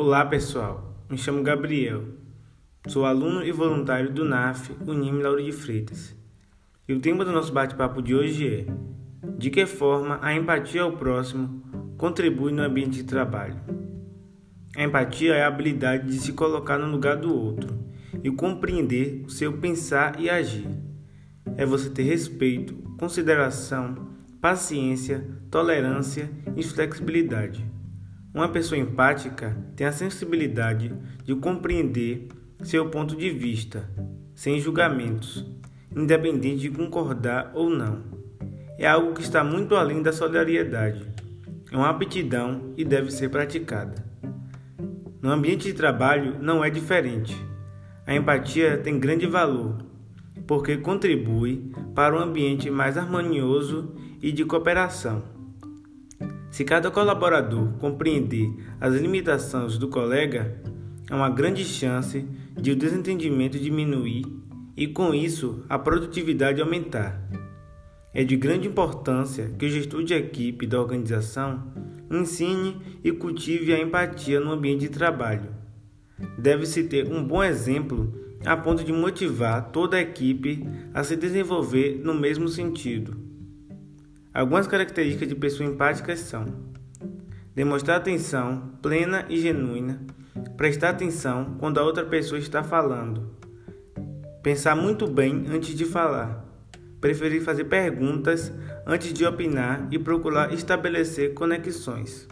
Olá pessoal, me chamo Gabriel, sou aluno e voluntário do NAF Unime Lauro de Freitas. E o tema do nosso bate-papo de hoje é De que forma a empatia ao próximo contribui no ambiente de trabalho? A empatia é a habilidade de se colocar no lugar do outro e compreender o seu pensar e agir. É você ter respeito, consideração, paciência, tolerância e flexibilidade. Uma pessoa empática tem a sensibilidade de compreender seu ponto de vista, sem julgamentos, independente de concordar ou não. É algo que está muito além da solidariedade. É uma aptidão e deve ser praticada. No ambiente de trabalho não é diferente. A empatia tem grande valor, porque contribui para um ambiente mais harmonioso e de cooperação. Se cada colaborador compreender as limitações do colega, há uma grande chance de o desentendimento diminuir e, com isso, a produtividade aumentar. É de grande importância que o gestor de equipe da organização ensine e cultive a empatia no ambiente de trabalho. Deve-se ter um bom exemplo a ponto de motivar toda a equipe a se desenvolver no mesmo sentido. Algumas características de pessoa empática são: demonstrar atenção plena e genuína, prestar atenção quando a outra pessoa está falando, pensar muito bem antes de falar, preferir fazer perguntas antes de opinar e procurar estabelecer conexões.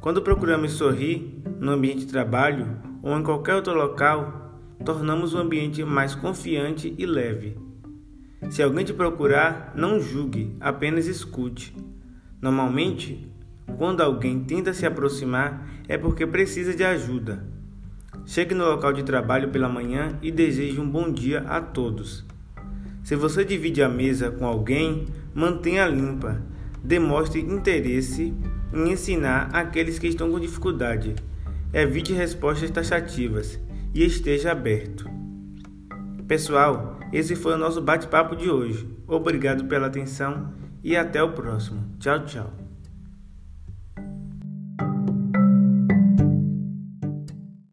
Quando procuramos sorrir no ambiente de trabalho ou em qualquer outro local, tornamos o ambiente mais confiante e leve. Se alguém te procurar, não julgue, apenas escute. Normalmente, quando alguém tenta se aproximar, é porque precisa de ajuda. Chegue no local de trabalho pela manhã e deseje um bom dia a todos. Se você divide a mesa com alguém, mantenha limpa. Demonstre interesse em ensinar aqueles que estão com dificuldade. Evite respostas taxativas e esteja aberto. Pessoal, esse foi o nosso bate-papo de hoje. Obrigado pela atenção e até o próximo. Tchau, tchau.